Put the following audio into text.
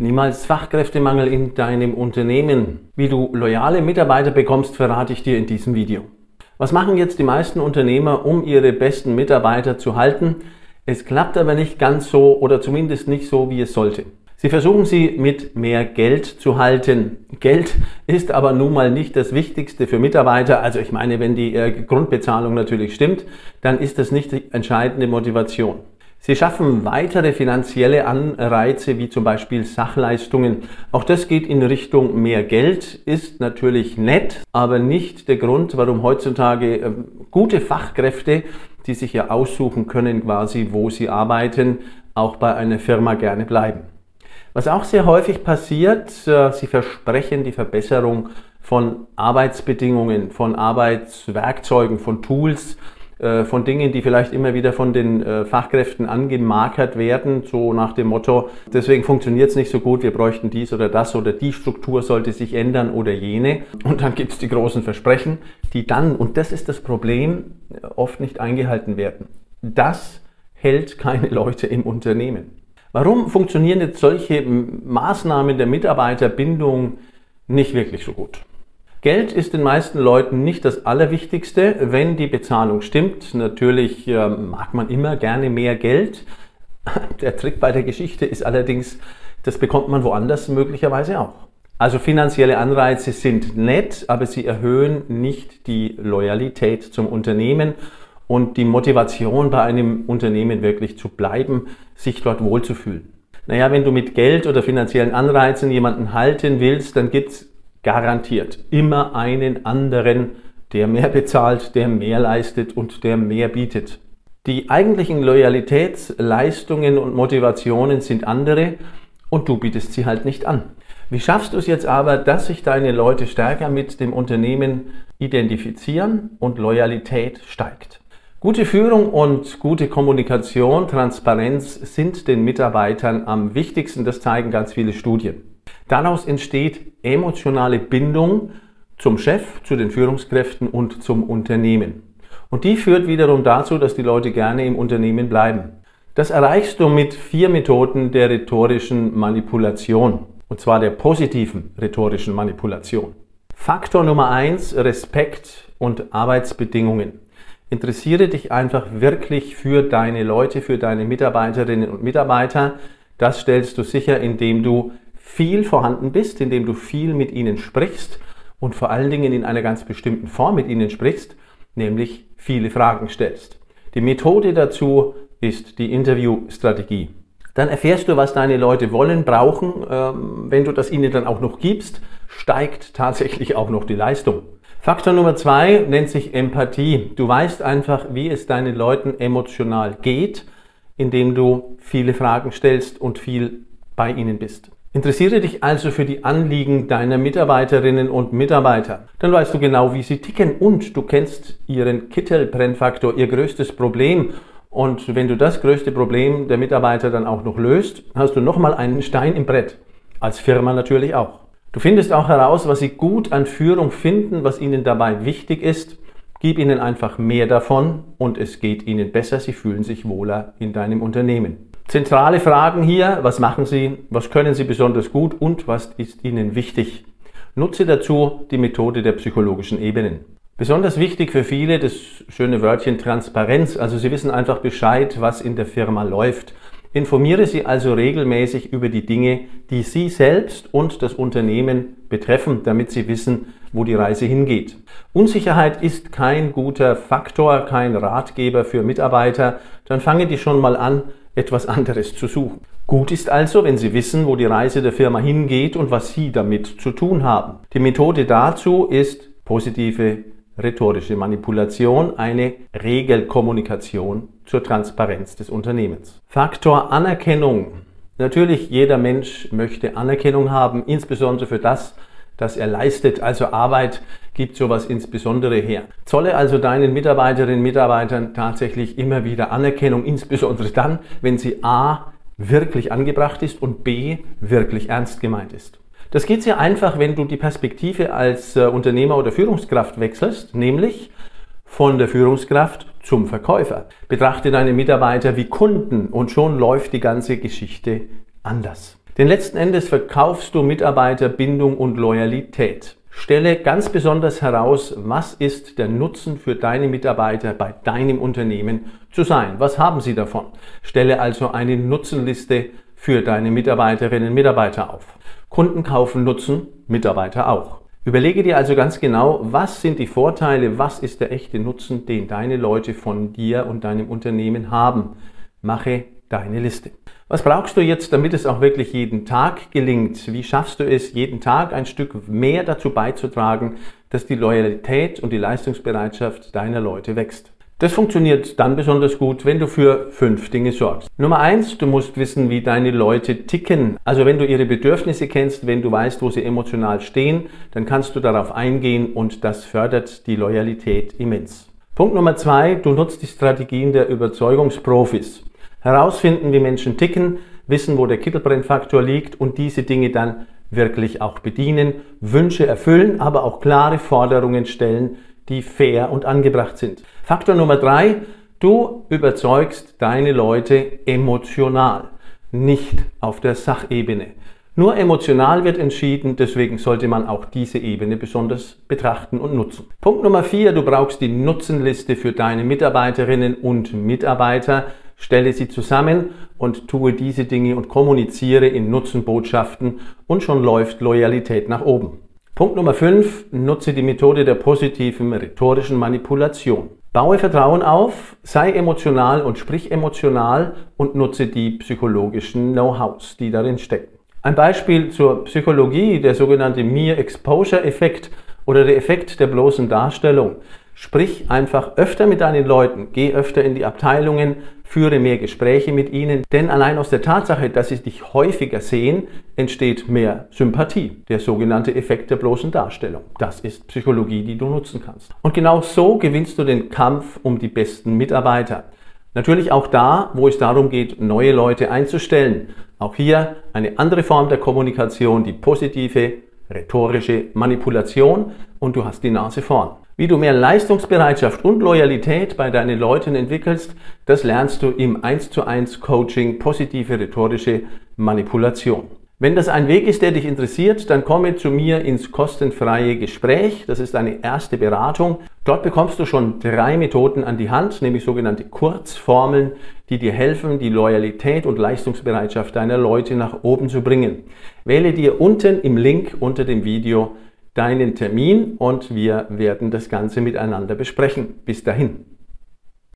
Niemals Fachkräftemangel in deinem Unternehmen. Wie du loyale Mitarbeiter bekommst, verrate ich dir in diesem Video. Was machen jetzt die meisten Unternehmer, um ihre besten Mitarbeiter zu halten? Es klappt aber nicht ganz so oder zumindest nicht so, wie es sollte. Sie versuchen sie mit mehr Geld zu halten. Geld ist aber nun mal nicht das Wichtigste für Mitarbeiter. Also ich meine, wenn die äh, Grundbezahlung natürlich stimmt, dann ist das nicht die entscheidende Motivation. Sie schaffen weitere finanzielle Anreize wie zum Beispiel Sachleistungen. Auch das geht in Richtung mehr Geld, ist natürlich nett, aber nicht der Grund, warum heutzutage ähm, gute Fachkräfte, die sich ja aussuchen können quasi, wo sie arbeiten, auch bei einer Firma gerne bleiben. Was auch sehr häufig passiert, äh, sie versprechen die Verbesserung von Arbeitsbedingungen, von Arbeitswerkzeugen, von Tools, von Dingen, die vielleicht immer wieder von den äh, Fachkräften angemarkert werden, so nach dem Motto, deswegen funktioniert es nicht so gut, wir bräuchten dies oder das oder die Struktur sollte sich ändern oder jene. Und dann gibt es die großen Versprechen, die dann, und das ist das Problem, oft nicht eingehalten werden. Das hält keine Leute im Unternehmen. Warum funktionieren jetzt solche Maßnahmen der Mitarbeiterbindung nicht wirklich so gut? Geld ist den meisten Leuten nicht das Allerwichtigste, wenn die Bezahlung stimmt. Natürlich äh, mag man immer gerne mehr Geld. Der Trick bei der Geschichte ist allerdings, das bekommt man woanders möglicherweise auch. Also finanzielle Anreize sind nett, aber sie erhöhen nicht die Loyalität zum Unternehmen und die Motivation bei einem Unternehmen wirklich zu bleiben, sich dort wohlzufühlen. Naja, wenn du mit Geld oder finanziellen Anreizen jemanden halten willst, dann gibt's garantiert immer einen anderen, der mehr bezahlt, der mehr leistet und der mehr bietet. Die eigentlichen Loyalitätsleistungen und Motivationen sind andere und du bietest sie halt nicht an. Wie schaffst du es jetzt aber, dass sich deine Leute stärker mit dem Unternehmen identifizieren und Loyalität steigt? Gute Führung und gute Kommunikation, Transparenz sind den Mitarbeitern am wichtigsten. Das zeigen ganz viele Studien. Daraus entsteht emotionale Bindung zum Chef, zu den Führungskräften und zum Unternehmen. Und die führt wiederum dazu, dass die Leute gerne im Unternehmen bleiben. Das erreichst du mit vier Methoden der rhetorischen Manipulation. Und zwar der positiven rhetorischen Manipulation. Faktor Nummer eins: Respekt und Arbeitsbedingungen. Interessiere dich einfach wirklich für deine Leute, für deine Mitarbeiterinnen und Mitarbeiter. Das stellst du sicher, indem du viel vorhanden bist, indem du viel mit ihnen sprichst und vor allen Dingen in einer ganz bestimmten Form mit ihnen sprichst, nämlich viele Fragen stellst. Die Methode dazu ist die Interviewstrategie. Dann erfährst du, was deine Leute wollen, brauchen. Ähm, wenn du das ihnen dann auch noch gibst, steigt tatsächlich auch noch die Leistung. Faktor Nummer zwei nennt sich Empathie. Du weißt einfach, wie es deinen Leuten emotional geht, indem du viele Fragen stellst und viel bei ihnen bist. Interessiere dich also für die Anliegen deiner Mitarbeiterinnen und Mitarbeiter. Dann weißt du genau, wie sie ticken und du kennst ihren Kittelbrennfaktor, ihr größtes Problem. Und wenn du das größte Problem der Mitarbeiter dann auch noch löst, hast du nochmal einen Stein im Brett. Als Firma natürlich auch. Du findest auch heraus, was sie gut an Führung finden, was ihnen dabei wichtig ist. Gib ihnen einfach mehr davon und es geht ihnen besser, sie fühlen sich wohler in deinem Unternehmen. Zentrale Fragen hier, was machen sie, was können sie besonders gut und was ist ihnen wichtig. Nutze dazu die Methode der psychologischen Ebenen. Besonders wichtig für viele das schöne Wörtchen Transparenz, also sie wissen einfach Bescheid, was in der Firma läuft. Informiere Sie also regelmäßig über die Dinge, die Sie selbst und das Unternehmen betreffen, damit Sie wissen, wo die Reise hingeht. Unsicherheit ist kein guter Faktor, kein Ratgeber für Mitarbeiter. Dann fangen die schon mal an, etwas anderes zu suchen. Gut ist also, wenn Sie wissen, wo die Reise der Firma hingeht und was Sie damit zu tun haben. Die Methode dazu ist positive rhetorische Manipulation, eine Regelkommunikation zur Transparenz des Unternehmens. Faktor Anerkennung. Natürlich, jeder Mensch möchte Anerkennung haben, insbesondere für das, das er leistet. Also Arbeit gibt sowas insbesondere her. Zolle also deinen Mitarbeiterinnen und Mitarbeitern tatsächlich immer wieder Anerkennung, insbesondere dann, wenn sie A wirklich angebracht ist und B wirklich ernst gemeint ist. Das geht sehr einfach, wenn du die Perspektive als äh, Unternehmer oder Führungskraft wechselst, nämlich von der Führungskraft zum Verkäufer. Betrachte deine Mitarbeiter wie Kunden und schon läuft die ganze Geschichte anders. Denn letzten Endes verkaufst du Mitarbeiterbindung und Loyalität. Stelle ganz besonders heraus, was ist der Nutzen für deine Mitarbeiter bei deinem Unternehmen zu sein. Was haben sie davon? Stelle also eine Nutzenliste für deine Mitarbeiterinnen und Mitarbeiter auf. Kunden kaufen Nutzen, Mitarbeiter auch. Überlege dir also ganz genau, was sind die Vorteile, was ist der echte Nutzen, den deine Leute von dir und deinem Unternehmen haben. Mache deine Liste. Was brauchst du jetzt, damit es auch wirklich jeden Tag gelingt? Wie schaffst du es, jeden Tag ein Stück mehr dazu beizutragen, dass die Loyalität und die Leistungsbereitschaft deiner Leute wächst? Das funktioniert dann besonders gut, wenn du für fünf Dinge sorgst. Nummer eins, du musst wissen, wie deine Leute ticken. Also wenn du ihre Bedürfnisse kennst, wenn du weißt, wo sie emotional stehen, dann kannst du darauf eingehen und das fördert die Loyalität immens. Punkt Nummer zwei, du nutzt die Strategien der Überzeugungsprofis herausfinden, wie Menschen ticken, wissen, wo der Kittelbrennfaktor liegt und diese Dinge dann wirklich auch bedienen, Wünsche erfüllen, aber auch klare Forderungen stellen, die fair und angebracht sind. Faktor Nummer drei, du überzeugst deine Leute emotional, nicht auf der Sachebene. Nur emotional wird entschieden, deswegen sollte man auch diese Ebene besonders betrachten und nutzen. Punkt Nummer vier, du brauchst die Nutzenliste für deine Mitarbeiterinnen und Mitarbeiter. Stelle sie zusammen und tue diese Dinge und kommuniziere in Nutzenbotschaften und schon läuft Loyalität nach oben. Punkt Nummer 5. Nutze die Methode der positiven rhetorischen Manipulation. Baue Vertrauen auf, sei emotional und sprich emotional und nutze die psychologischen Know-hows, die darin stecken. Ein Beispiel zur Psychologie, der sogenannte Mere Exposure Effekt oder der Effekt der bloßen Darstellung. Sprich einfach öfter mit deinen Leuten, geh öfter in die Abteilungen, führe mehr Gespräche mit ihnen, denn allein aus der Tatsache, dass sie dich häufiger sehen, entsteht mehr Sympathie, der sogenannte Effekt der bloßen Darstellung. Das ist Psychologie, die du nutzen kannst. Und genau so gewinnst du den Kampf um die besten Mitarbeiter. Natürlich auch da, wo es darum geht, neue Leute einzustellen. Auch hier eine andere Form der Kommunikation, die positive, rhetorische Manipulation und du hast die Nase vorn. Wie du mehr Leistungsbereitschaft und Loyalität bei deinen Leuten entwickelst, das lernst du im 1 zu 1 Coaching positive rhetorische Manipulation. Wenn das ein Weg ist, der dich interessiert, dann komme zu mir ins kostenfreie Gespräch. Das ist eine erste Beratung. Dort bekommst du schon drei Methoden an die Hand, nämlich sogenannte Kurzformeln, die dir helfen, die Loyalität und Leistungsbereitschaft deiner Leute nach oben zu bringen. Wähle dir unten im Link unter dem Video deinen Termin und wir werden das Ganze miteinander besprechen. Bis dahin.